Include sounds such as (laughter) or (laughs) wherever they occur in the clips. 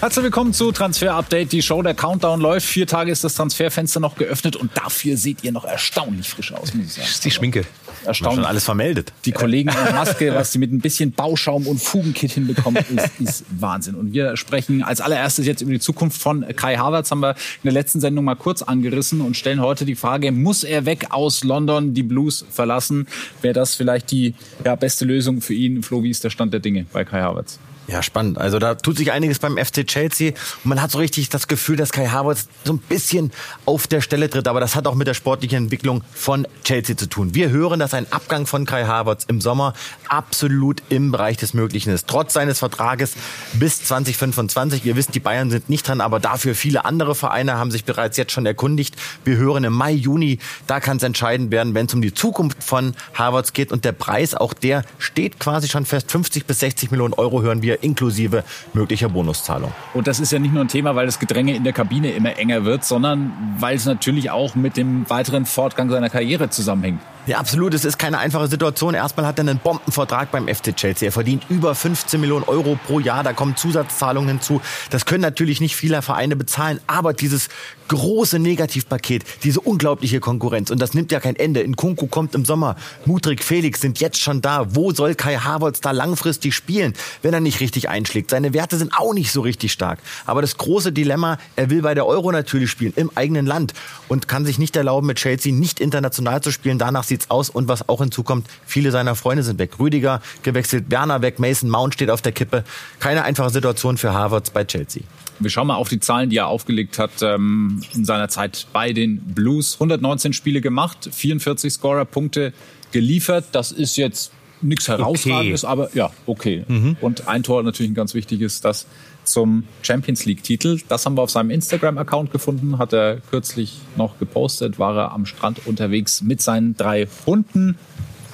Herzlich willkommen zu Transfer Update, die Show. Der Countdown läuft. Vier Tage ist das Transferfenster noch geöffnet und dafür seht ihr noch erstaunlich frisch aus, muss ich sagen. Das ist die Schminke. Erstaunlich. Schon alles vermeldet. Die Kollegen in Maske, was sie mit ein bisschen Bauschaum und Fugenkit hinbekommen, ist, ist Wahnsinn. Und wir sprechen als allererstes jetzt über die Zukunft von Kai Havertz. Haben wir in der letzten Sendung mal kurz angerissen und stellen heute die Frage, muss er weg aus London die Blues verlassen? Wäre das vielleicht die ja, beste Lösung für ihn? Flo, wie ist der Stand der Dinge bei Kai Havertz? Ja, spannend. Also da tut sich einiges beim FC Chelsea und man hat so richtig das Gefühl, dass Kai Havertz so ein bisschen auf der Stelle tritt, aber das hat auch mit der sportlichen Entwicklung von Chelsea zu tun. Wir hören, dass ein Abgang von Kai Havertz im Sommer absolut im Bereich des Möglichen ist. Trotz seines Vertrages bis 2025. Ihr wisst, die Bayern sind nicht dran, aber dafür viele andere Vereine haben sich bereits jetzt schon erkundigt. Wir hören im Mai, Juni, da kann es entscheidend werden, wenn es um die Zukunft von Havertz geht und der Preis, auch der steht quasi schon fest. 50 bis 60 Millionen Euro hören wir inklusive möglicher Bonuszahlung. Und das ist ja nicht nur ein Thema, weil das Gedränge in der Kabine immer enger wird, sondern weil es natürlich auch mit dem weiteren Fortgang seiner Karriere zusammenhängt. Ja, absolut. Es ist keine einfache Situation. Erstmal hat er einen Bombenvertrag beim FC Chelsea. Er verdient über 15 Millionen Euro pro Jahr. Da kommen Zusatzzahlungen hinzu. Das können natürlich nicht viele Vereine bezahlen. Aber dieses große Negativpaket, diese unglaubliche Konkurrenz. Und das nimmt ja kein Ende. In Kunku kommt im Sommer. Mutrik, Felix sind jetzt schon da. Wo soll Kai Havertz da langfristig spielen, wenn er nicht richtig einschlägt? Seine Werte sind auch nicht so richtig stark. Aber das große Dilemma, er will bei der Euro natürlich spielen, im eigenen Land. Und kann sich nicht erlauben, mit Chelsea nicht international zu spielen. Danach sieht's aus. Und was auch hinzukommt, viele seiner Freunde sind weg. Rüdiger gewechselt, Werner weg, Mason Mount steht auf der Kippe. Keine einfache Situation für Havertz bei Chelsea. Wir schauen mal auf die Zahlen, die er aufgelegt hat ähm, in seiner Zeit bei den Blues. 119 Spiele gemacht, 44 Scorer-Punkte geliefert. Das ist jetzt nichts herausragendes, okay. aber ja, okay. Mhm. Und ein Tor natürlich ein ganz wichtiges, das zum Champions League-Titel. Das haben wir auf seinem Instagram-Account gefunden, hat er kürzlich noch gepostet, war er am Strand unterwegs mit seinen drei Hunden,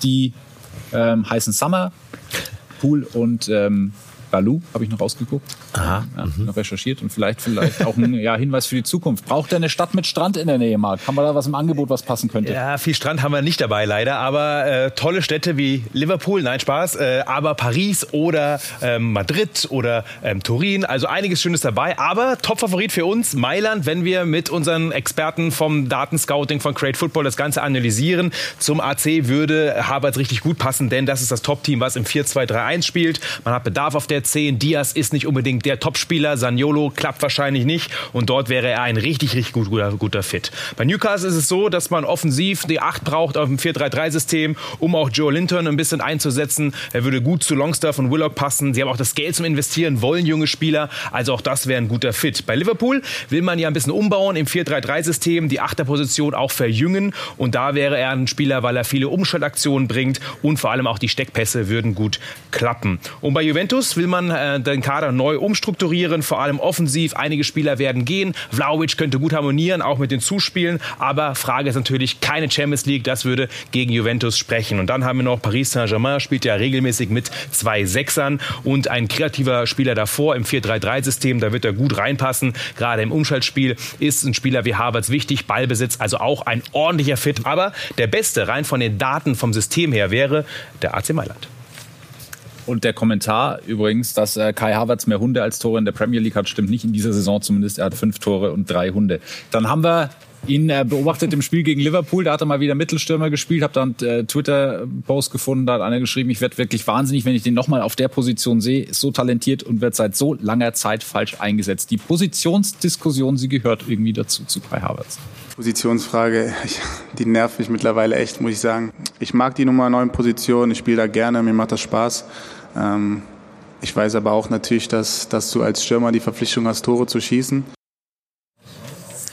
die ähm, heißen Summer, Pool und ähm, Balu, habe ich noch rausgeguckt. Aha. Ja, mhm. Noch recherchiert und vielleicht, vielleicht auch ein (laughs) ja, Hinweis für die Zukunft. Braucht er eine Stadt mit Strand in der Nähe, Marc? Haben wir da was im Angebot, was passen könnte? Ja, viel Strand haben wir nicht dabei, leider. Aber äh, tolle Städte wie Liverpool, nein, Spaß. Äh, aber Paris oder ähm, Madrid oder ähm, Turin. Also einiges Schönes dabei. Aber Top-Favorit für uns, Mailand, wenn wir mit unseren Experten vom Datenscouting von Create Football das Ganze analysieren. Zum AC würde Havertz richtig gut passen, denn das ist das Top-Team, was im 4-2-3-1 spielt. Man hat Bedarf auf der 10. Diaz ist nicht unbedingt der Topspieler. Saniolo klappt wahrscheinlich nicht. Und dort wäre er ein richtig, richtig gut, guter, guter Fit. Bei Newcastle ist es so, dass man offensiv die 8 braucht auf dem 4-3-3-System, um auch Joe Linton ein bisschen einzusetzen. Er würde gut zu Longstaff und Willock passen. Sie haben auch das Geld zum Investieren, wollen junge Spieler. Also auch das wäre ein guter Fit. Bei Liverpool will man ja ein bisschen umbauen im 4-3-3-System, die Achterposition auch verjüngen. Und da wäre er ein Spieler, weil er viele Umschaltaktionen bringt und vor allem auch die Steckpässe würden gut klappen. Und bei Juventus will man man äh, den Kader neu umstrukturieren, vor allem offensiv. Einige Spieler werden gehen. Vlaovic könnte gut harmonieren, auch mit den Zuspielen. Aber Frage ist natürlich keine Champions League. Das würde gegen Juventus sprechen. Und dann haben wir noch Paris Saint-Germain, spielt ja regelmäßig mit zwei Sechsern und ein kreativer Spieler davor im 4-3-3-System. Da wird er gut reinpassen. Gerade im Umschaltspiel ist ein Spieler wie Havertz wichtig. Ballbesitz, also auch ein ordentlicher Fit. Aber der beste, rein von den Daten vom System her, wäre der AC Mailand. Und der Kommentar übrigens, dass äh, Kai Havertz mehr Hunde als Tore in der Premier League hat, stimmt nicht in dieser Saison zumindest. Er hat fünf Tore und drei Hunde. Dann haben wir ihn äh, beobachtet im Spiel gegen Liverpool. Da hat er mal wieder Mittelstürmer gespielt. Habe dann äh, Twitter-Post gefunden. Da hat einer geschrieben, ich werde wirklich wahnsinnig, wenn ich den nochmal auf der Position sehe. Ist so talentiert und wird seit so langer Zeit falsch eingesetzt. Die Positionsdiskussion, sie gehört irgendwie dazu zu Kai Havertz. Positionsfrage, (laughs) ich, die nervt mich mittlerweile echt, muss ich sagen. Ich mag die Nummer 9 Position, ich spiele da gerne, mir macht das Spaß. Ähm, ich weiß aber auch natürlich, dass, dass du als Stürmer die Verpflichtung hast, Tore zu schießen.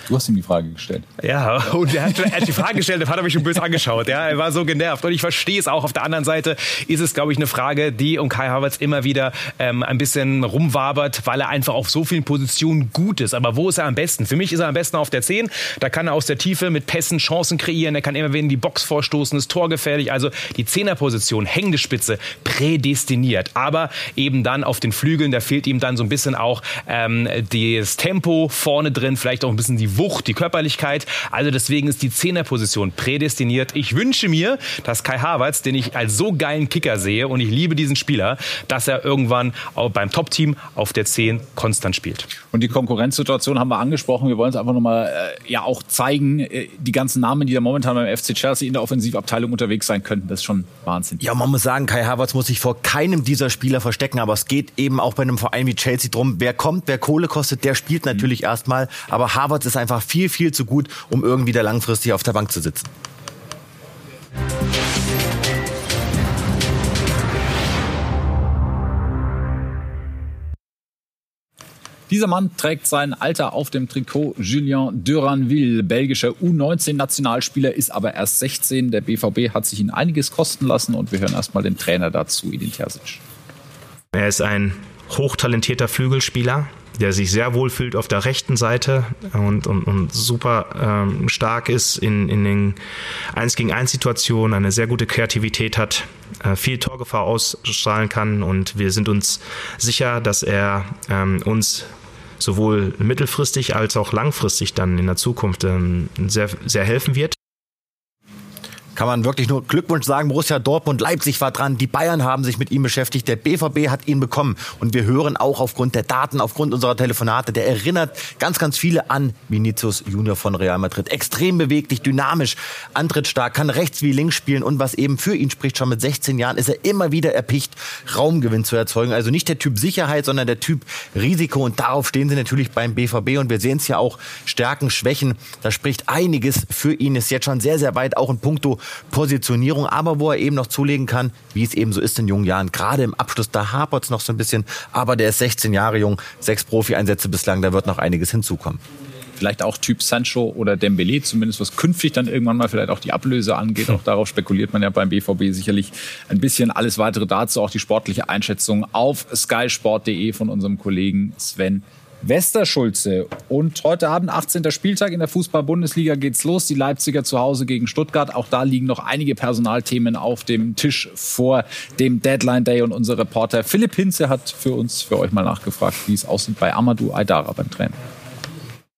Du hast ihm die Frage gestellt. Ja, (laughs) und er hat, er hat die Frage gestellt, der Vater mich schon böse angeschaut. Ja, er war so genervt. Und ich verstehe es auch. Auf der anderen Seite ist es, glaube ich, eine Frage, die um Kai Havertz immer wieder ähm, ein bisschen rumwabert, weil er einfach auf so vielen Positionen gut ist. Aber wo ist er am besten? Für mich ist er am besten auf der 10. Da kann er aus der Tiefe mit Pässen Chancen kreieren. Er kann immer wieder in die Box vorstoßen, ist torgefährlich. Also die Zehnerposition, hängende Spitze, prädestiniert. Aber eben dann auf den Flügeln, da fehlt ihm dann so ein bisschen auch ähm, das Tempo vorne drin, vielleicht auch ein bisschen die die Wucht, die Körperlichkeit. Also deswegen ist die Zehnerposition prädestiniert. Ich wünsche mir, dass Kai Havertz, den ich als so geilen Kicker sehe und ich liebe diesen Spieler, dass er irgendwann auch beim Top-Team auf der 10 konstant spielt. Und die Konkurrenzsituation haben wir angesprochen. Wir wollen es einfach nochmal äh, ja auch zeigen. Äh, die ganzen Namen, die da momentan beim FC Chelsea in der Offensivabteilung unterwegs sein könnten, das ist schon Wahnsinn. Ja, man muss sagen, Kai Havertz muss sich vor keinem dieser Spieler verstecken, aber es geht eben auch bei einem Verein wie Chelsea drum, wer kommt, wer Kohle kostet, der spielt natürlich mhm. erstmal. Aber Havertz ist einfach viel, viel zu gut, um irgendwie da langfristig auf der Bank zu sitzen. Dieser Mann trägt sein Alter auf dem Trikot. Julien Duranville, belgischer U19-Nationalspieler, ist aber erst 16. Der BVB hat sich ihn einiges kosten lassen und wir hören erstmal den Trainer dazu, Edin Terzic. Er ist ein hochtalentierter Flügelspieler, der sich sehr wohl fühlt auf der rechten Seite und, und, und super ähm, stark ist in, in den 1 gegen 1 Situationen, eine sehr gute Kreativität hat, äh, viel Torgefahr ausstrahlen kann und wir sind uns sicher, dass er ähm, uns sowohl mittelfristig als auch langfristig dann in der Zukunft ähm, sehr, sehr helfen wird kann man wirklich nur Glückwunsch sagen. Borussia Dortmund, Leipzig war dran. Die Bayern haben sich mit ihm beschäftigt. Der BVB hat ihn bekommen. Und wir hören auch aufgrund der Daten, aufgrund unserer Telefonate, der erinnert ganz, ganz viele an Vinicius Junior von Real Madrid. Extrem beweglich, dynamisch, antrittstark, kann rechts wie links spielen. Und was eben für ihn spricht, schon mit 16 Jahren ist er immer wieder erpicht, Raumgewinn zu erzeugen. Also nicht der Typ Sicherheit, sondern der Typ Risiko. Und darauf stehen sie natürlich beim BVB. Und wir sehen es ja auch, Stärken, Schwächen. Da spricht einiges für ihn. Ist jetzt schon sehr, sehr weit, auch in puncto Positionierung, aber wo er eben noch zulegen kann, wie es eben so ist in jungen Jahren. Gerade im Abschluss, da hapert es noch so ein bisschen, aber der ist 16 Jahre jung, sechs Profi-Einsätze bislang, da wird noch einiges hinzukommen vielleicht auch Typ Sancho oder Dembele, zumindest was künftig dann irgendwann mal vielleicht auch die Ablöse angeht. Auch darauf spekuliert man ja beim BVB sicherlich ein bisschen. Alles weitere dazu, auch die sportliche Einschätzung auf skysport.de von unserem Kollegen Sven Westerschulze. Und heute Abend, 18. Spieltag in der Fußball-Bundesliga geht's los. Die Leipziger zu Hause gegen Stuttgart. Auch da liegen noch einige Personalthemen auf dem Tisch vor dem Deadline Day. Und unser Reporter Philipp Hinze hat für uns, für euch mal nachgefragt, wie es aussieht bei Amadou Aydara beim Training.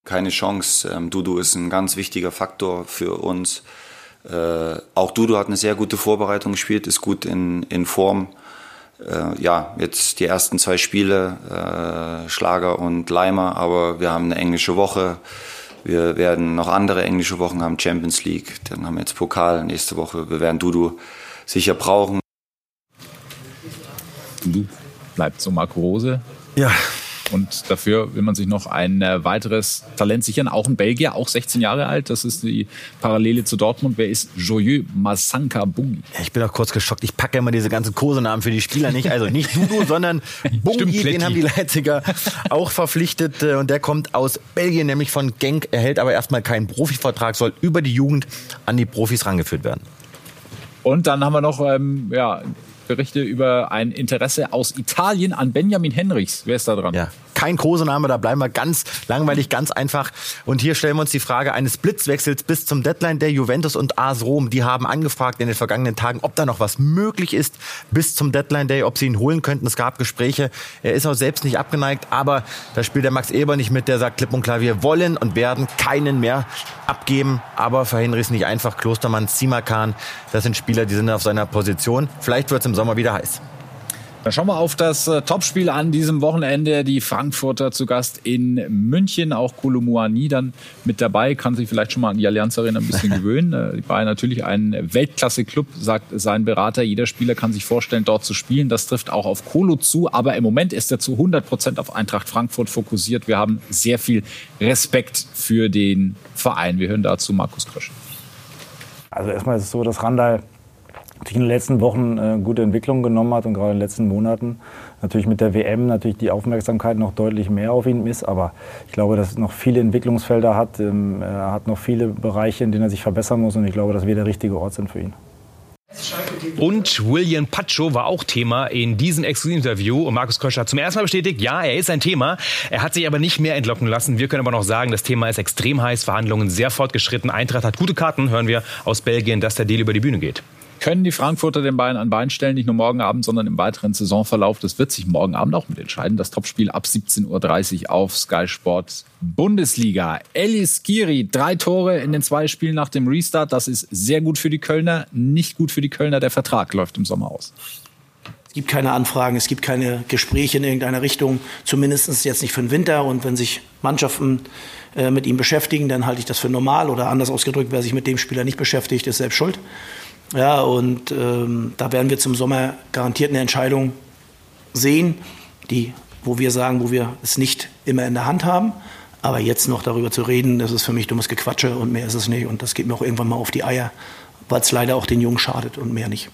Keine Chance. Ähm, Dudu ist ein ganz wichtiger Faktor für uns. Äh, auch Dudu hat eine sehr gute Vorbereitung gespielt, ist gut in, in Form äh, ja, jetzt die ersten zwei Spiele, äh, Schlager und Leimer, aber wir haben eine englische Woche. Wir werden noch andere englische Wochen haben, Champions League, dann haben wir jetzt Pokal nächste Woche. Wir werden Dudu sicher brauchen. Dudu bleibt so Marco Rose. Ja, und dafür will man sich noch ein äh, weiteres Talent sichern. Auch ein Belgier, auch 16 Jahre alt. Das ist die Parallele zu Dortmund. Wer ist Joyeux Masanka Bungi? Ja, ich bin auch kurz geschockt. Ich packe immer diese ganzen Kosenamen für die Spieler nicht. Also nicht Dudu, sondern (laughs) Bungi. den haben die Leipziger auch verpflichtet. Äh, und der kommt aus Belgien, nämlich von Genk. Erhält aber erstmal keinen Profivertrag, soll über die Jugend an die Profis rangeführt werden. Und dann haben wir noch ähm, ja, Berichte über ein Interesse aus Italien an Benjamin Henrichs. Wer ist da dran? Ja, kein Kosename, da bleiben wir ganz langweilig, ganz einfach. Und hier stellen wir uns die Frage eines Blitzwechsels bis zum Deadline der Juventus und AS Rom. Die haben angefragt in den vergangenen Tagen, ob da noch was möglich ist bis zum Deadline Day, ob sie ihn holen könnten. Es gab Gespräche. Er ist auch selbst nicht abgeneigt, aber da spielt der Max Eber nicht mit. Der sagt klipp und klar, wir wollen und werden keinen mehr abgeben. Aber für Henry ist nicht einfach. Klostermann, Simakan, das sind Spieler, die sind auf seiner Position. Vielleicht wird es im Sommer wieder heiß. Dann schauen wir auf das äh, Topspiel an diesem Wochenende. Die Frankfurter zu Gast in München. Auch Kolumuani dann mit dabei. Kann sich vielleicht schon mal an die Allianz Arena ein bisschen (laughs) gewöhnen. Äh, die Bayern natürlich ein Weltklasse-Club, sagt sein Berater. Jeder Spieler kann sich vorstellen, dort zu spielen. Das trifft auch auf Kolo zu. Aber im Moment ist er zu 100 Prozent auf Eintracht Frankfurt fokussiert. Wir haben sehr viel Respekt für den Verein. Wir hören dazu Markus Krösch. Also erstmal ist es so, dass Randall natürlich in den letzten Wochen äh, gute Entwicklungen genommen hat und gerade in den letzten Monaten natürlich mit der WM natürlich die Aufmerksamkeit noch deutlich mehr auf ihn ist. Aber ich glaube, dass er noch viele Entwicklungsfelder hat. Ähm, er hat noch viele Bereiche, in denen er sich verbessern muss und ich glaube, dass wir der richtige Ort sind für ihn. Und William Pacho war auch Thema in diesem Exklusivinterview. Und Markus Köscher hat zum ersten Mal bestätigt, ja, er ist ein Thema. Er hat sich aber nicht mehr entlocken lassen. Wir können aber noch sagen, das Thema ist extrem heiß, Verhandlungen sehr fortgeschritten. Eintracht hat gute Karten, hören wir aus Belgien, dass der Deal über die Bühne geht. Können die Frankfurter den Bayern an Bein stellen, nicht nur morgen Abend, sondern im weiteren Saisonverlauf. Das wird sich morgen Abend auch mit entscheiden. Das Topspiel ab 17.30 Uhr auf Sky Sport Bundesliga. Elis Giri, drei Tore in den zwei Spielen nach dem Restart. Das ist sehr gut für die Kölner, nicht gut für die Kölner. Der Vertrag läuft im Sommer aus. Es gibt keine Anfragen, es gibt keine Gespräche in irgendeiner Richtung, zumindest jetzt nicht für den Winter. Und wenn sich Mannschaften äh, mit ihm beschäftigen, dann halte ich das für normal. Oder anders ausgedrückt, wer sich mit dem Spieler nicht beschäftigt, ist selbst schuld. Ja, und ähm, da werden wir zum Sommer garantiert eine Entscheidung sehen, die, wo wir sagen, wo wir es nicht immer in der Hand haben. Aber jetzt noch darüber zu reden, das ist für mich dummes Gequatsche und mehr ist es nicht. Und das geht mir auch irgendwann mal auf die Eier, weil es leider auch den Jungen schadet und mehr nicht.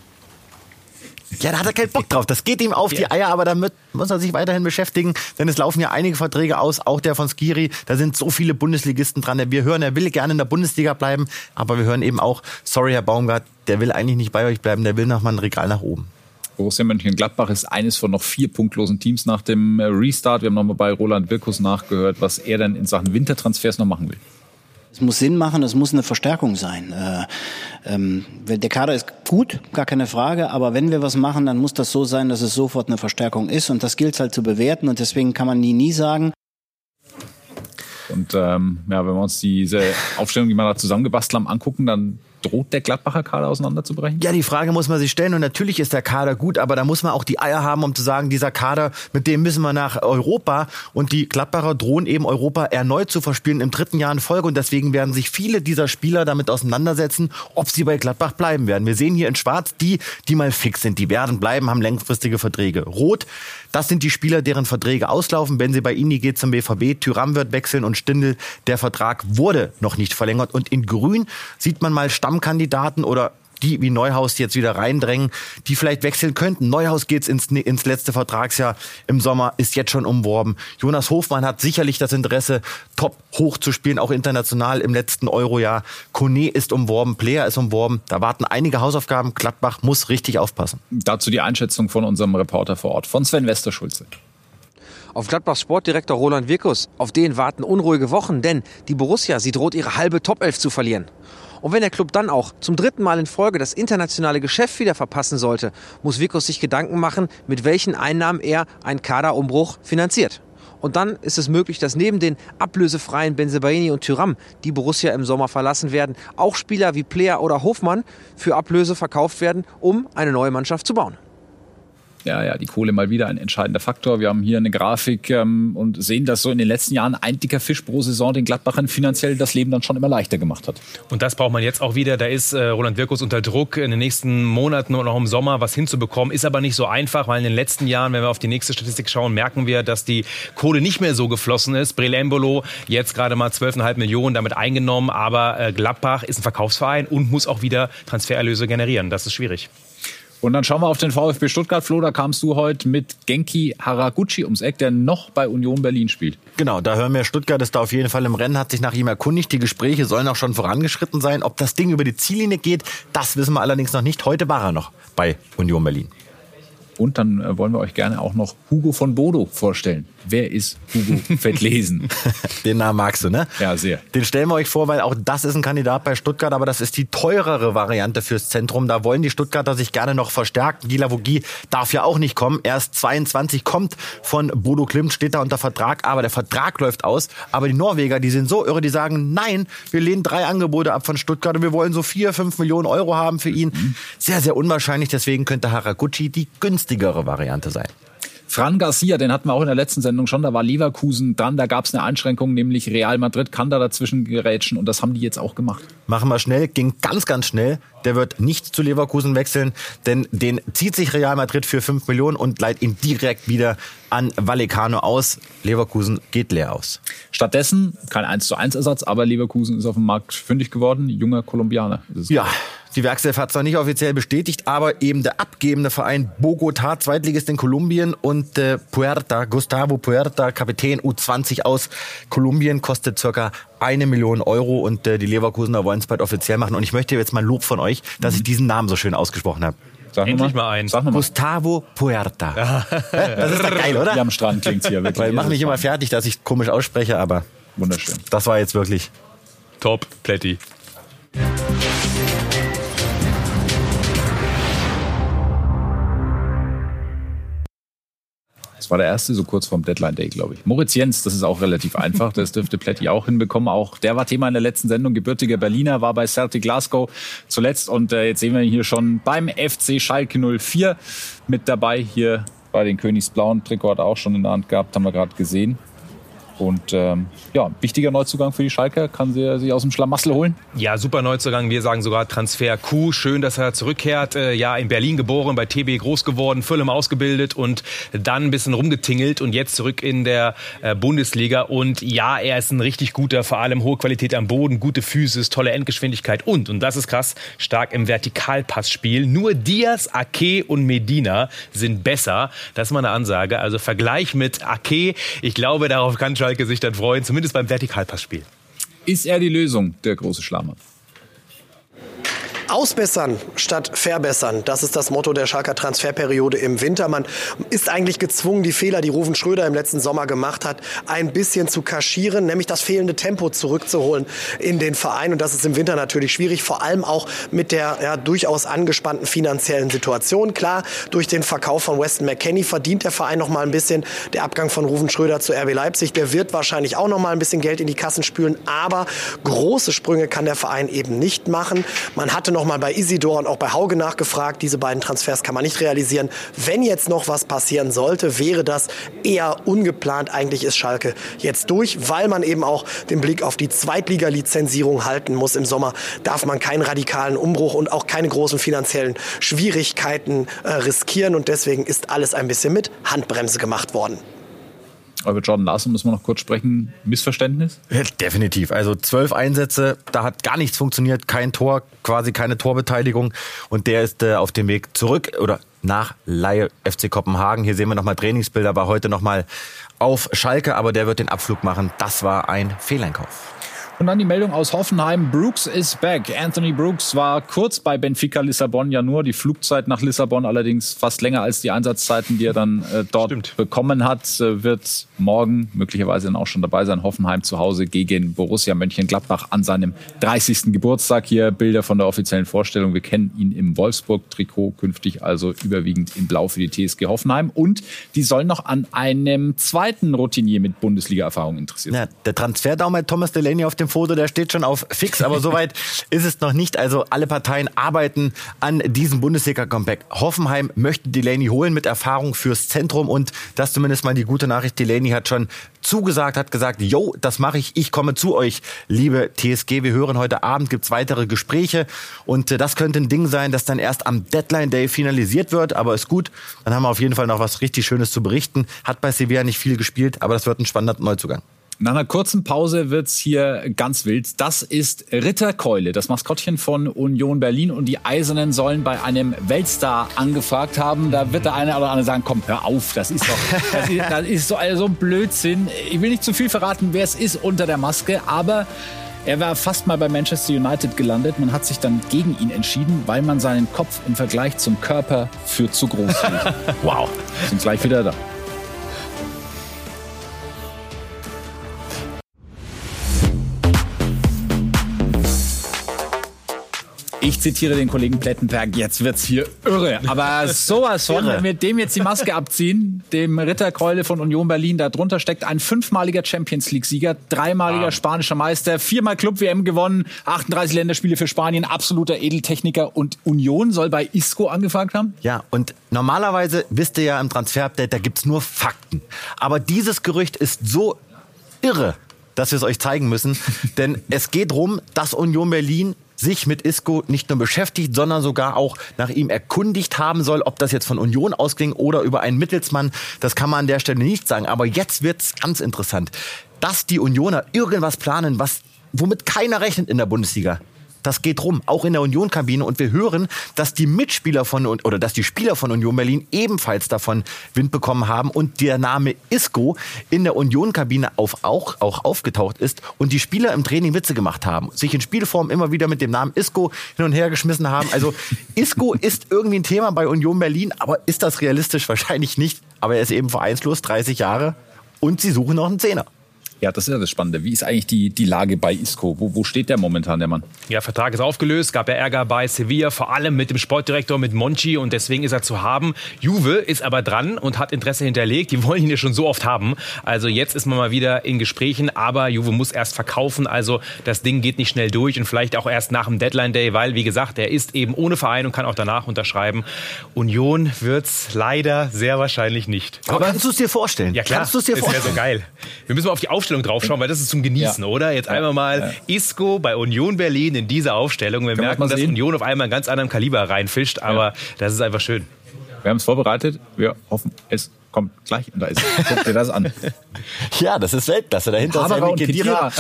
Ja, da hat er keinen Bock drauf. Das geht ihm auf die Eier, aber damit muss er sich weiterhin beschäftigen, denn es laufen ja einige Verträge aus, auch der von Skiri. Da sind so viele Bundesligisten dran. Wir hören, er will gerne in der Bundesliga bleiben, aber wir hören eben auch, sorry, Herr Baumgart, der will eigentlich nicht bei euch bleiben, der will noch mal ein Regal nach oben. Borussia Mönchengladbach ist eines von noch vier punktlosen Teams nach dem Restart. Wir haben nochmal bei Roland Wirkus nachgehört, was er dann in Sachen Wintertransfers noch machen will. Es muss Sinn machen, es muss eine Verstärkung sein. Äh, ähm, der Kader ist gut, gar keine Frage, aber wenn wir was machen, dann muss das so sein, dass es sofort eine Verstärkung ist und das gilt halt zu bewerten und deswegen kann man nie, nie sagen. Und ähm, ja, wenn wir uns diese Aufstellung, die wir da zusammengebastelt haben, angucken, dann droht der Gladbacher Kader auseinanderzubrechen? Ja, die Frage muss man sich stellen. Und natürlich ist der Kader gut, aber da muss man auch die Eier haben, um zu sagen, dieser Kader, mit dem müssen wir nach Europa. Und die Gladbacher drohen eben Europa erneut zu verspielen im dritten Jahr in Folge. Und deswegen werden sich viele dieser Spieler damit auseinandersetzen, ob sie bei Gladbach bleiben werden. Wir sehen hier in Schwarz die, die mal fix sind. Die werden bleiben, haben längfristige Verträge. Rot, das sind die Spieler, deren Verträge auslaufen. Benze Baini geht zum BVB, Tyram wird wechseln und Stindl, der Vertrag wurde noch nicht verlängert. Und in Grün sieht man mal Stammkandidaten oder die wie Neuhaus jetzt wieder reindrängen, die vielleicht wechseln könnten. Neuhaus geht's ins, ins letzte Vertragsjahr im Sommer, ist jetzt schon umworben. Jonas Hofmann hat sicherlich das Interesse, top hoch zu spielen, auch international im letzten Eurojahr. Kone ist umworben, Player ist umworben. Da warten einige Hausaufgaben. Gladbach muss richtig aufpassen. Dazu die Einschätzung von unserem Reporter vor Ort, von Sven Westerschulze. Auf Gladbachs Sportdirektor Roland Wirkus, auf den warten unruhige Wochen, denn die Borussia, sie droht ihre halbe Top-11 zu verlieren. Und wenn der Club dann auch zum dritten Mal in Folge das internationale Geschäft wieder verpassen sollte, muss Vikos sich Gedanken machen, mit welchen Einnahmen er einen Kaderumbruch finanziert. Und dann ist es möglich, dass neben den ablösefreien Benzebaini und Tyram, die Borussia im Sommer verlassen werden, auch Spieler wie Player oder Hofmann für Ablöse verkauft werden, um eine neue Mannschaft zu bauen ja, ja, die Kohle mal wieder ein entscheidender Faktor. Wir haben hier eine Grafik ähm, und sehen, dass so in den letzten Jahren ein dicker Fisch pro Saison den Gladbachern finanziell das Leben dann schon immer leichter gemacht hat. Und das braucht man jetzt auch wieder. Da ist äh, Roland Wirkus unter Druck, in den nächsten Monaten und auch im Sommer was hinzubekommen. Ist aber nicht so einfach, weil in den letzten Jahren, wenn wir auf die nächste Statistik schauen, merken wir, dass die Kohle nicht mehr so geflossen ist. Brelembolo jetzt gerade mal 12,5 Millionen damit eingenommen, aber äh, Gladbach ist ein Verkaufsverein und muss auch wieder Transfererlöse generieren. Das ist schwierig. Und dann schauen wir auf den VfB Stuttgart. Flo, da kamst du heute mit Genki Haraguchi ums Eck, der noch bei Union Berlin spielt. Genau, da hören wir, Stuttgart ist da auf jeden Fall im Rennen, hat sich nach ihm erkundigt. Die Gespräche sollen auch schon vorangeschritten sein. Ob das Ding über die Ziellinie geht, das wissen wir allerdings noch nicht. Heute war er noch bei Union Berlin. Und dann äh, wollen wir euch gerne auch noch Hugo von Bodo vorstellen. Wer ist Hugo Fettlesen? (laughs) Den Namen magst du, ne? Ja, sehr. Den stellen wir euch vor, weil auch das ist ein Kandidat bei Stuttgart, aber das ist die teurere Variante fürs Zentrum. Da wollen die Stuttgarter sich gerne noch verstärken. Gila Vogie darf ja auch nicht kommen. Erst 22 kommt von Bodo Klimt, steht da unter Vertrag, aber der Vertrag läuft aus. Aber die Norweger, die sind so irre, die sagen, nein, wir lehnen drei Angebote ab von Stuttgart und wir wollen so vier, fünf Millionen Euro haben für ihn. Mhm. Sehr, sehr unwahrscheinlich. Deswegen könnte Haraguchi die günstigere Variante sein. Fran Garcia, den hatten wir auch in der letzten Sendung schon, da war Leverkusen dran, da gab es eine Einschränkung, nämlich Real Madrid kann da dazwischen gerätschen und das haben die jetzt auch gemacht. Machen wir schnell, ging ganz, ganz schnell. Der wird nicht zu Leverkusen wechseln, denn den zieht sich Real Madrid für 5 Millionen und leiht ihn direkt wieder an Vallecano aus. Leverkusen geht leer aus. Stattdessen kein 1 zu 1 Ersatz, aber Leverkusen ist auf dem Markt fündig geworden, junger Kolumbianer. Ja, die Werkself hat zwar nicht offiziell bestätigt, aber eben der abgebende Verein Bogota, Zweitligist in Kolumbien und äh, Puerta, Gustavo Puerta, Kapitän U20 aus Kolumbien, kostet circa eine Million Euro und äh, die Leverkusener wollen es bald offiziell machen. Und ich möchte jetzt mal Lob von euch, dass ich diesen Namen so schön ausgesprochen habe. Sag Endlich mal, mal einen. Sag mal. Gustavo Puerta. (laughs) das ist doch geil, oder? Hier am Strand klingt hier wirklich. (laughs) Weil ich mache mich immer fertig, dass ich komisch ausspreche, aber wunderschön. Das war jetzt wirklich top, Plätti. War der erste, so kurz vorm Deadline Day, glaube ich. Moritz Jens, das ist auch relativ einfach. Das dürfte Plätti auch hinbekommen. Auch der war Thema in der letzten Sendung. Gebürtiger Berliner, war bei Celtic Glasgow zuletzt. Und äh, jetzt sehen wir ihn hier schon beim FC Schalke 04 mit dabei. Hier bei den Königsblauen. Trikot hat auch schon in der Hand gehabt, haben wir gerade gesehen. Und ähm, ja, wichtiger Neuzugang für die Schalker. Kann sie sich aus dem Schlamassel holen? Ja, super Neuzugang. Wir sagen sogar Transfer Q. Schön, dass er zurückkehrt. Äh, ja, in Berlin geboren, bei TB groß geworden, Füllem ausgebildet und dann ein bisschen rumgetingelt und jetzt zurück in der äh, Bundesliga. Und ja, er ist ein richtig guter, vor allem hohe Qualität am Boden, gute Physis, tolle Endgeschwindigkeit und, und das ist krass, stark im Vertikalpassspiel. Nur Diaz, Ake und Medina sind besser. Das ist mal eine Ansage. Also Vergleich mit Ake. Ich glaube, darauf kann Schalke Schalke sich dann freuen, zumindest beim Vertikalpassspiel. Ist er die Lösung, der große Schlammer? Ausbessern statt verbessern. Das ist das Motto der Schalker Transferperiode im Winter. Man ist eigentlich gezwungen, die Fehler, die Rufen Schröder im letzten Sommer gemacht hat, ein bisschen zu kaschieren, nämlich das fehlende Tempo zurückzuholen in den Verein. Und das ist im Winter natürlich schwierig, vor allem auch mit der ja, durchaus angespannten finanziellen Situation. Klar, durch den Verkauf von Weston McKenney verdient der Verein noch mal ein bisschen. Der Abgang von Rufen Schröder zu RB Leipzig, der wird wahrscheinlich auch noch mal ein bisschen Geld in die Kassen spülen. Aber große Sprünge kann der Verein eben nicht machen. Man hatte noch nochmal bei Isidor und auch bei Hauge nachgefragt. Diese beiden Transfers kann man nicht realisieren. Wenn jetzt noch was passieren sollte, wäre das eher ungeplant. Eigentlich ist Schalke jetzt durch, weil man eben auch den Blick auf die Zweitliga-Lizenzierung halten muss. Im Sommer darf man keinen radikalen Umbruch und auch keine großen finanziellen Schwierigkeiten äh, riskieren. Und deswegen ist alles ein bisschen mit Handbremse gemacht worden. Aber über Jordan Larson müssen wir noch kurz sprechen. Missverständnis? Ja, definitiv. Also zwölf Einsätze, da hat gar nichts funktioniert, kein Tor, quasi keine Torbeteiligung. Und der ist äh, auf dem Weg zurück oder nach Laie FC Kopenhagen. Hier sehen wir nochmal Trainingsbilder, war heute nochmal auf Schalke, aber der wird den Abflug machen. Das war ein Fehleinkauf. Und dann die Meldung aus Hoffenheim. Brooks is back. Anthony Brooks war kurz bei Benfica Lissabon ja nur. Die Flugzeit nach Lissabon allerdings fast länger als die Einsatzzeiten, die er dann äh, dort Stimmt. bekommen hat. Äh, wird morgen möglicherweise dann auch schon dabei sein. Hoffenheim zu Hause gegen Borussia Mönchengladbach an seinem 30. Geburtstag. Hier Bilder von der offiziellen Vorstellung. Wir kennen ihn im Wolfsburg-Trikot, künftig also überwiegend in Blau für die TSG Hoffenheim. Und die sollen noch an einem zweiten Routinier mit Bundesliga-Erfahrung interessiert sein. Ja, der Transferdaumer Thomas Delaney auf dem Foto, der steht schon auf fix, aber (laughs) soweit ist es noch nicht. Also alle Parteien arbeiten an diesem Bundesliga-Comeback. Hoffenheim möchte Delaney holen mit Erfahrung fürs Zentrum und das zumindest mal die gute Nachricht. Delaney hat schon zugesagt, hat gesagt, yo, das mache ich, ich komme zu euch, liebe TSG. Wir hören heute Abend, gibt's weitere Gespräche und äh, das könnte ein Ding sein, das dann erst am Deadline Day finalisiert wird, aber ist gut. Dann haben wir auf jeden Fall noch was richtig Schönes zu berichten. Hat bei Sevilla nicht viel gespielt, aber das wird ein spannender Neuzugang. Nach einer kurzen Pause wird's hier ganz wild. Das ist Ritterkeule, das Maskottchen von Union Berlin. Und die Eisernen sollen bei einem Weltstar angefragt haben. Da wird der eine oder andere sagen, komm, hör auf, das ist doch, das ist, das ist so, also so ein Blödsinn. Ich will nicht zu viel verraten, wer es ist unter der Maske, aber er war fast mal bei Manchester United gelandet. Man hat sich dann gegen ihn entschieden, weil man seinen Kopf im Vergleich zum Körper für zu groß hielt. (laughs) wow. Sind gleich wieder da. Ich zitiere den Kollegen Plettenberg, jetzt wird's hier irre. Aber sowas von, wenn wir dem jetzt die Maske abziehen, dem Ritterkeule von Union Berlin, da drunter steckt ein fünfmaliger Champions League-Sieger, dreimaliger wow. spanischer Meister, viermal Club-WM gewonnen, 38 Länderspiele für Spanien, absoluter Edeltechniker und Union soll bei Isco angefragt haben? Ja, und normalerweise wisst ihr ja im Transfer-Update, da gibt's nur Fakten. Aber dieses Gerücht ist so irre, dass wir es euch zeigen müssen. (laughs) Denn es geht darum, dass Union Berlin sich mit Isco nicht nur beschäftigt, sondern sogar auch nach ihm erkundigt haben soll, ob das jetzt von Union ausging oder über einen Mittelsmann. Das kann man an der Stelle nicht sagen. Aber jetzt wird's ganz interessant, dass die Unioner irgendwas planen, was womit keiner rechnet in der Bundesliga. Das geht rum, auch in der Union-Kabine. Und wir hören, dass die Mitspieler von oder dass die Spieler von Union Berlin ebenfalls davon Wind bekommen haben und der Name Isco in der Union-Kabine auf, auch, auch aufgetaucht ist und die Spieler im Training Witze gemacht haben, sich in Spielform immer wieder mit dem Namen Isco hin und her geschmissen haben. Also (laughs) Isco ist irgendwie ein Thema bei Union Berlin, aber ist das realistisch? Wahrscheinlich nicht. Aber er ist eben vereinslos, 30 Jahre und sie suchen noch einen Zehner. Ja, das ist ja das Spannende. Wie ist eigentlich die, die Lage bei Isco? Wo, wo steht der momentan, der Mann? Ja, Vertrag ist aufgelöst, gab ja Ärger bei Sevilla, vor allem mit dem Sportdirektor, mit Monchi und deswegen ist er zu haben. Juve ist aber dran und hat Interesse hinterlegt. Die wollen ihn ja schon so oft haben. Also jetzt ist man mal wieder in Gesprächen, aber Juve muss erst verkaufen. Also das Ding geht nicht schnell durch und vielleicht auch erst nach dem Deadline Day, weil, wie gesagt, er ist eben ohne Verein und kann auch danach unterschreiben. Union wird's leider sehr wahrscheinlich nicht. Aber kannst du es dir vorstellen? Ja klar, Kannst du es dir das wäre vorstellen? so geil. Wir müssen mal auf die Aufstellung draufschauen, weil das ist zum Genießen, Ja. oder? Jetzt einmal mal Isco bei Union Berlin in dieser Aufstellung. Wir wir merken, dass? Union auf einmal einen ganz anderen Kaliber reinfischt, aber das ist einfach schön. Wir haben es vorbereitet. Wir hoffen, es kommt gleich. Und da ist es. Guck dir das an. (laughs) Ja, das ist Weltklasse. Dahinter ist. Kedira.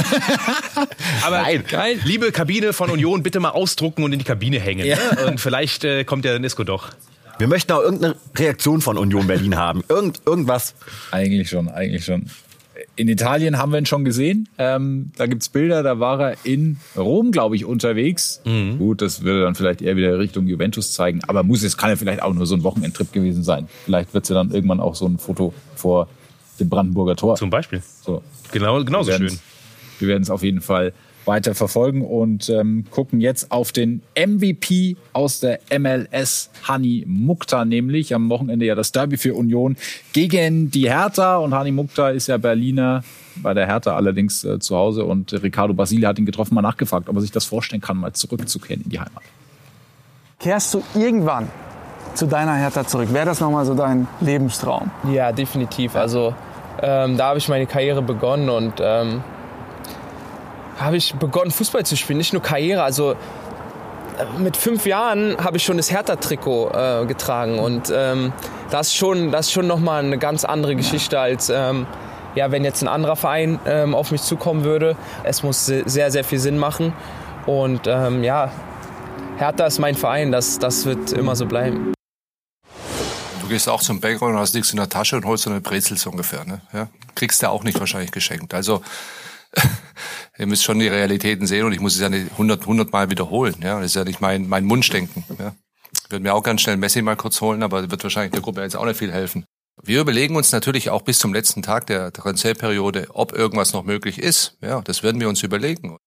(laughs) Aber Nein. geil. liebe Kabine von Union, bitte mal ausdrucken und in die Kabine hängen. Ja. Ne? Und vielleicht äh, kommt ja dann Isco doch. Wir möchten auch irgendeine Reaktion von Union Berlin haben. Irgend, irgendwas. Eigentlich schon, eigentlich schon. In Italien haben wir ihn schon gesehen. Ähm, da gibt's Bilder, da war er in Rom, glaube ich, unterwegs. Gut, das würde dann vielleicht eher wieder Richtung Juventus zeigen. Aber muss es kann ja vielleicht auch nur so ein Wochenendtrip gewesen sein. Vielleicht wird's ja dann irgendwann auch so ein Foto vor dem Brandenburger Tor. Zum Beispiel. So. Genau, genauso Wir schön. Wir werden es auf jeden Fall weiter verfolgen und ähm, gucken jetzt auf den MVP aus der MLS, Hani Mukta, nämlich am Wochenende ja das Derby für Union gegen die Hertha. Und Hani Mukta ist ja Berliner, bei der Hertha allerdings äh, zu Hause. Und Ricardo Basile hat ihn getroffen, mal nachgefragt, ob er sich das vorstellen kann, mal zurückzukehren in die Heimat. Kehrst du irgendwann zu deiner Hertha zurück? Wäre das nochmal so dein Lebenstraum? Ja, definitiv. Also ähm, da habe ich meine Karriere begonnen und ähm, habe ich begonnen, Fußball zu spielen. Nicht nur Karriere, also äh, mit fünf Jahren habe ich schon das Hertha-Trikot äh, getragen und ähm, das ist schon, das ist schon nochmal eine ganz andere Geschichte als ähm, ja, wenn jetzt ein anderer Verein ähm, auf mich zukommen würde. Es muss se- sehr, sehr viel Sinn machen und ähm, ja, Hertha ist mein Verein, das, das wird immer so bleiben. Du gehst auch zum Bäcker und hast nichts in der Tasche und holst so eine Brezel so ungefähr. Ne? Ja? Kriegst du auch nicht wahrscheinlich geschenkt. Also ihr müsst schon die Realitäten sehen und ich muss es ja nicht 100, 100 Mal wiederholen. Ja? Das ist ja nicht mein, mein Wunschdenken. Ja? Ich würde mir auch ganz schnell Messi mal kurz holen, aber wird wahrscheinlich der Gruppe jetzt auch nicht viel helfen. Wir überlegen uns natürlich auch bis zum letzten Tag der Transferperiode, ob irgendwas noch möglich ist. Ja, das werden wir uns überlegen.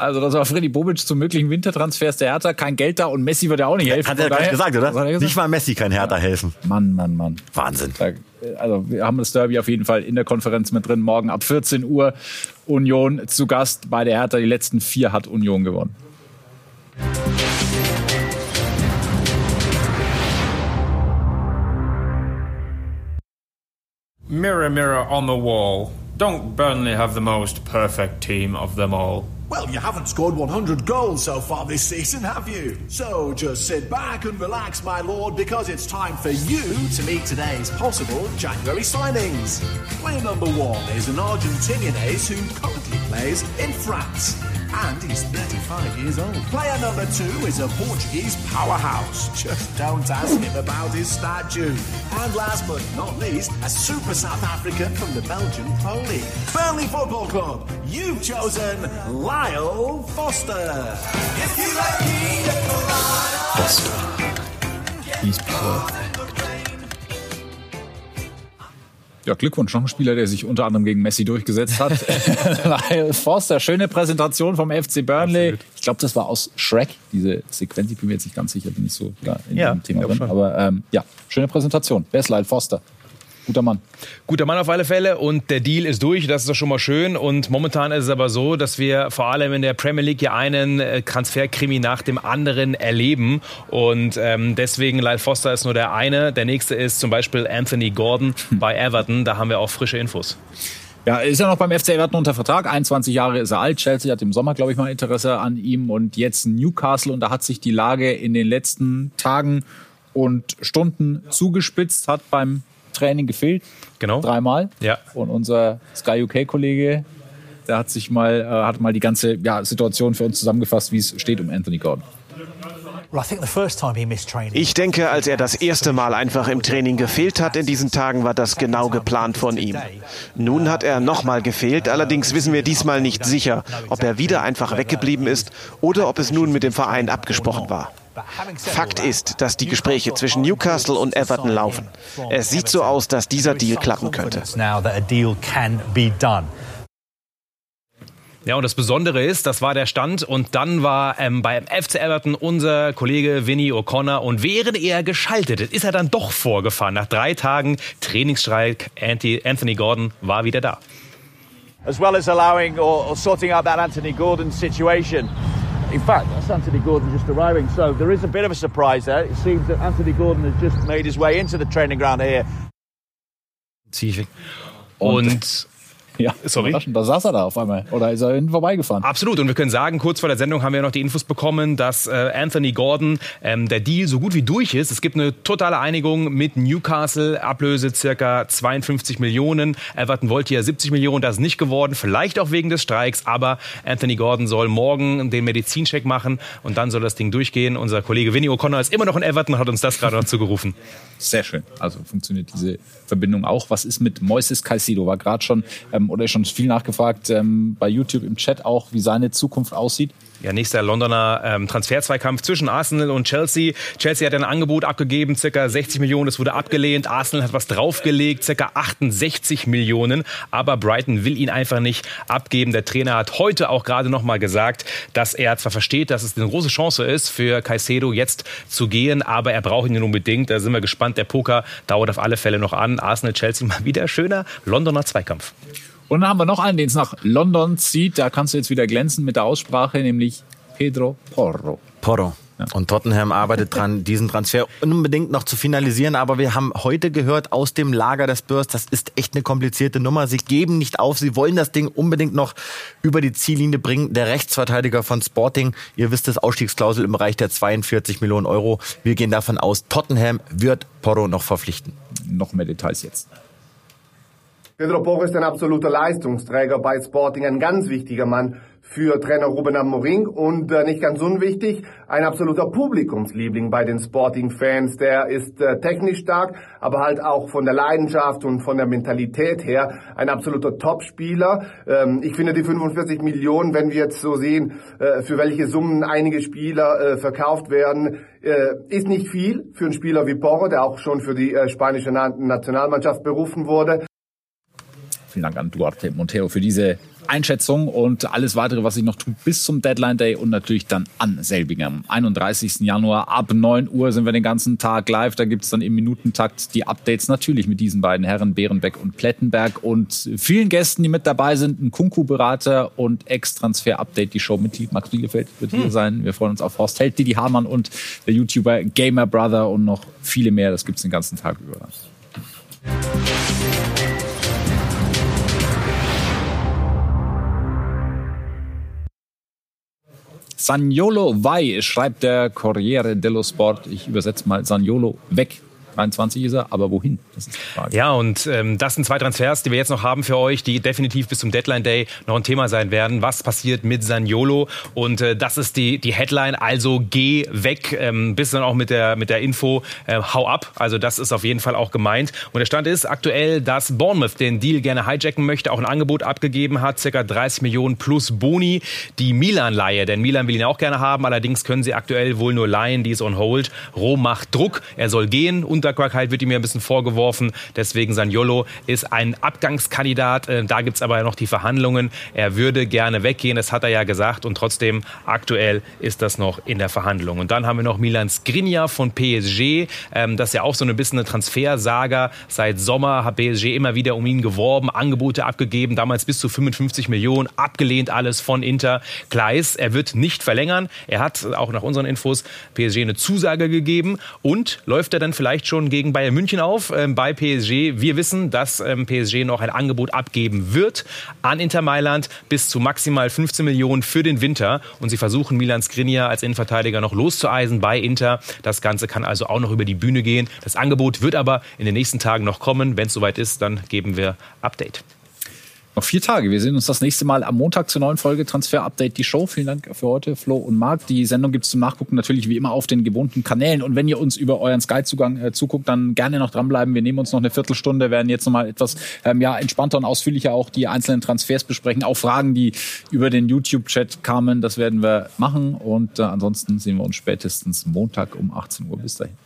Also das war Freddy Bobic zu möglichen Wintertransfers der Hertha. Kein Geld da und Messi wird ja auch nicht helfen. Hat er gleich gesagt, oder? Er gesagt? Nicht mal Messi kann Hertha helfen. Mann, Mann, Mann. Wahnsinn. Da, also wir haben das Derby auf jeden Fall in der Konferenz mit drin. Morgen ab 14 Uhr Union zu Gast bei der Hertha. Die letzten vier hat Union gewonnen. Mirror, mirror on the wall. Don't Burnley have the most perfect team of them all? Well, you haven't scored 100 goals so far this season, have you? So just sit back and relax, my lord, because it's time for you to meet today's possible January signings. Player number one is an Argentinian ace who currently plays in France. And he's 35 years old. Player number two is a Portuguese powerhouse. Just don't ask him about his statue. And last but not least, a super South African from the Belgian Pro League. Burnley Football Club, you've chosen Lyle Foster. If you like me, He's perfect. Ja, Glückwunsch, noch ein Spieler, der sich unter anderem gegen Messi durchgesetzt hat. (laughs) Lyle Foster, schöne Präsentation vom FC Burnley. Ich glaube, das war aus Shrek, diese Sequenz. Ich bin mir jetzt nicht ganz sicher, bin ich so da in Ja, dem Thema drin. schon. Aber ähm, ja, schöne Präsentation. Wer ist Lyle Foster? Guter Mann. Guter Mann auf alle Fälle und der Deal ist durch, das ist doch schon mal schön. Und momentan ist es aber so, dass wir vor allem in der Premier League ja einen äh, Transferkrimi nach dem anderen erleben. Und ähm, deswegen, Lyle Foster ist nur der eine. Der nächste ist zum Beispiel Anthony Gordon bei Everton. Da haben wir auch frische Infos. Ja, er ist ja noch beim FC Everton unter Vertrag. 21 Jahre ist er alt. Chelsea hat im Sommer, glaube ich, mal Interesse an ihm. Und jetzt Newcastle. Und da hat sich die Lage in den letzten Tagen und Stunden zugespitzt, hat beim Training gefehlt. Genau. Dreimal. Ja. Und unser Sky UK-Kollege, der hat sich mal, äh, hat mal die ganze ja, Situation für uns zusammengefasst, wie es steht um Anthony Gordon. Ich denke, als er das erste Mal einfach im Training gefehlt hat in diesen Tagen, war das genau geplant von ihm. Nun hat er nochmal gefehlt, allerdings wissen wir diesmal nicht sicher, ob er wieder einfach weggeblieben ist oder ob es nun mit dem Verein abgesprochen war. Fakt ist, dass die Gespräche zwischen Newcastle und Everton laufen. Es sieht so aus, dass dieser Deal klappen könnte. Ja, und das Besondere ist, das war der Stand und dann war ähm, beim FC Everton unser Kollege Vinny O'Connor und während er geschaltet ist, ist er dann doch vorgefahren. Nach drei Tagen Trainingsstreik, Anthony Gordon war wieder da. As well as allowing or, or sorting out that Anthony Gordon situation. In fact, that's Anthony Gordon just arriving, so there is a bit of a surprise there. It seems that Anthony Gordon has just made his way into the training ground here. Und Ja, sorry. Da saß er da auf einmal. Oder ist er hinten vorbeigefahren? Absolut. Und wir können sagen, kurz vor der Sendung haben wir noch die Infos bekommen, dass äh, Anthony Gordon ähm, der Deal so gut wie durch ist. Es gibt eine totale Einigung mit Newcastle. Ablöse circa 52 Millionen. Everton wollte ja 70 Millionen. Das ist nicht geworden. Vielleicht auch wegen des Streiks. Aber Anthony Gordon soll morgen den Medizincheck machen und dann soll das Ding durchgehen. Unser Kollege Vinny O'Connor ist immer noch in Everton, hat uns das gerade noch zugerufen. Sehr schön. Also funktioniert diese Verbindung auch. Was ist mit Moises Caicedo? War gerade schon ähm, oder schon viel nachgefragt ähm, bei YouTube im Chat auch, wie seine Zukunft aussieht. Ja, nächster Londoner ähm, Transferzweikampf zwischen Arsenal und Chelsea. Chelsea hat ein Angebot abgegeben, circa 60 Millionen, das wurde abgelehnt. Arsenal hat was draufgelegt, circa 68 Millionen. Aber Brighton will ihn einfach nicht abgeben. Der Trainer hat heute auch gerade noch mal gesagt, dass er zwar versteht, dass es eine große Chance ist für Caicedo jetzt zu gehen, aber er braucht ihn unbedingt. Da sind wir gespannt. Der Poker dauert auf alle Fälle noch an. Arsenal, Chelsea mal wieder schöner Londoner Zweikampf. Und dann haben wir noch einen, den es nach London zieht. Da kannst du jetzt wieder glänzen mit der Aussprache, nämlich Pedro Porro. Porro. Und Tottenham arbeitet dran, (laughs) diesen Transfer unbedingt noch zu finalisieren. Aber wir haben heute gehört aus dem Lager des Spurs, das ist echt eine komplizierte Nummer. Sie geben nicht auf. Sie wollen das Ding unbedingt noch über die Ziellinie bringen. Der Rechtsverteidiger von Sporting, ihr wisst es, Ausstiegsklausel im Bereich der 42 Millionen Euro. Wir gehen davon aus, Tottenham wird Porro noch verpflichten. Noch mehr Details jetzt. Pedro Porro ist ein absoluter Leistungsträger bei Sporting, ein ganz wichtiger Mann für Trainer Ruben Amorim und äh, nicht ganz unwichtig, ein absoluter Publikumsliebling bei den Sporting-Fans. Der ist äh, technisch stark, aber halt auch von der Leidenschaft und von der Mentalität her ein absoluter Topspieler. Ähm, ich finde die 45 Millionen, wenn wir jetzt so sehen, äh, für welche Summen einige Spieler äh, verkauft werden, äh, ist nicht viel für einen Spieler wie Porro, der auch schon für die äh, spanische Na Nationalmannschaft berufen wurde. Vielen Dank an Duarte Montero für diese Einschätzung und alles weitere, was sich noch tut bis zum Deadline Day und natürlich dann an selbigen. Am 31. Januar ab 9 Uhr sind wir den ganzen Tag live. Da gibt es dann im Minutentakt die Updates natürlich mit diesen beiden Herren, Bärenbeck und Plettenberg und vielen Gästen, die mit dabei sind. Ein Kunku-Berater und Ex-Transfer-Update. Die Show-Mitglied Max Bielefeld wird hier hm. sein. Wir freuen uns auf Horst Held, Didi Hamann und der YouTuber Gamer Brother und noch viele mehr. Das gibt es den ganzen Tag über. Saniolo vai, schreibt der Corriere dello Sport. Ich übersetze mal Saniolo weg. 23 ist er, aber wohin? Das ist die Frage. Ja, und ähm, das sind zwei Transfers, die wir jetzt noch haben für euch, die definitiv bis zum Deadline Day noch ein Thema sein werden. Was passiert mit Saniolo? Und äh, das ist die, die Headline, also geh weg. Ähm, bis dann auch mit der, mit der Info, äh, hau ab. Also das ist auf jeden Fall auch gemeint. Und der Stand ist aktuell, dass Bournemouth den Deal gerne hijacken möchte, auch ein Angebot abgegeben hat, circa 30 Millionen plus Boni. Die Milan-Leihe, denn Milan will ihn auch gerne haben, allerdings können sie aktuell wohl nur leihen, die ist on hold. Rom macht Druck, er soll gehen. Unterquarkheit wird ihm ja ein bisschen vorgeworfen, deswegen Saniolo ist ein Abgangskandidat. Äh, da gibt es aber noch die Verhandlungen. Er würde gerne weggehen, das hat er ja gesagt und trotzdem aktuell ist das noch in der Verhandlung. Und dann haben wir noch Milan Skriniar von PSG, ähm, das ist ja auch so ein bisschen eine Transfersaga. Seit Sommer hat PSG immer wieder um ihn geworben, Angebote abgegeben, damals bis zu 55 Millionen, abgelehnt alles von Inter. Klar ist, er wird nicht verlängern. Er hat auch nach unseren Infos PSG eine Zusage gegeben und läuft er dann vielleicht schon gegen Bayern München auf ähm, bei PSG. Wir wissen, dass ähm, PSG noch ein Angebot abgeben wird an Inter Mailand bis zu maximal 15 Millionen für den Winter und sie versuchen Milan Skriniar als Innenverteidiger noch loszueisen bei Inter. Das Ganze kann also auch noch über die Bühne gehen. Das Angebot wird aber in den nächsten Tagen noch kommen. Wenn es soweit ist, dann geben wir Update. Noch vier Tage. Wir sehen uns das nächste Mal am Montag zur neuen Folge Transfer Update, die Show. Vielen Dank für heute, Flo und Marc. Die Sendung gibt es zum Nachgucken natürlich wie immer auf den gewohnten Kanälen. Und wenn ihr uns über euren Sky-Zugang äh, zuguckt, dann gerne noch dranbleiben. Wir nehmen uns noch eine Viertelstunde, werden jetzt nochmal etwas ähm, ja, entspannter und ausführlicher auch die einzelnen Transfers besprechen. Auch Fragen, die über den YouTube-Chat kamen, das werden wir machen. Und äh, ansonsten sehen wir uns spätestens Montag um 18 Uhr. Bis dahin.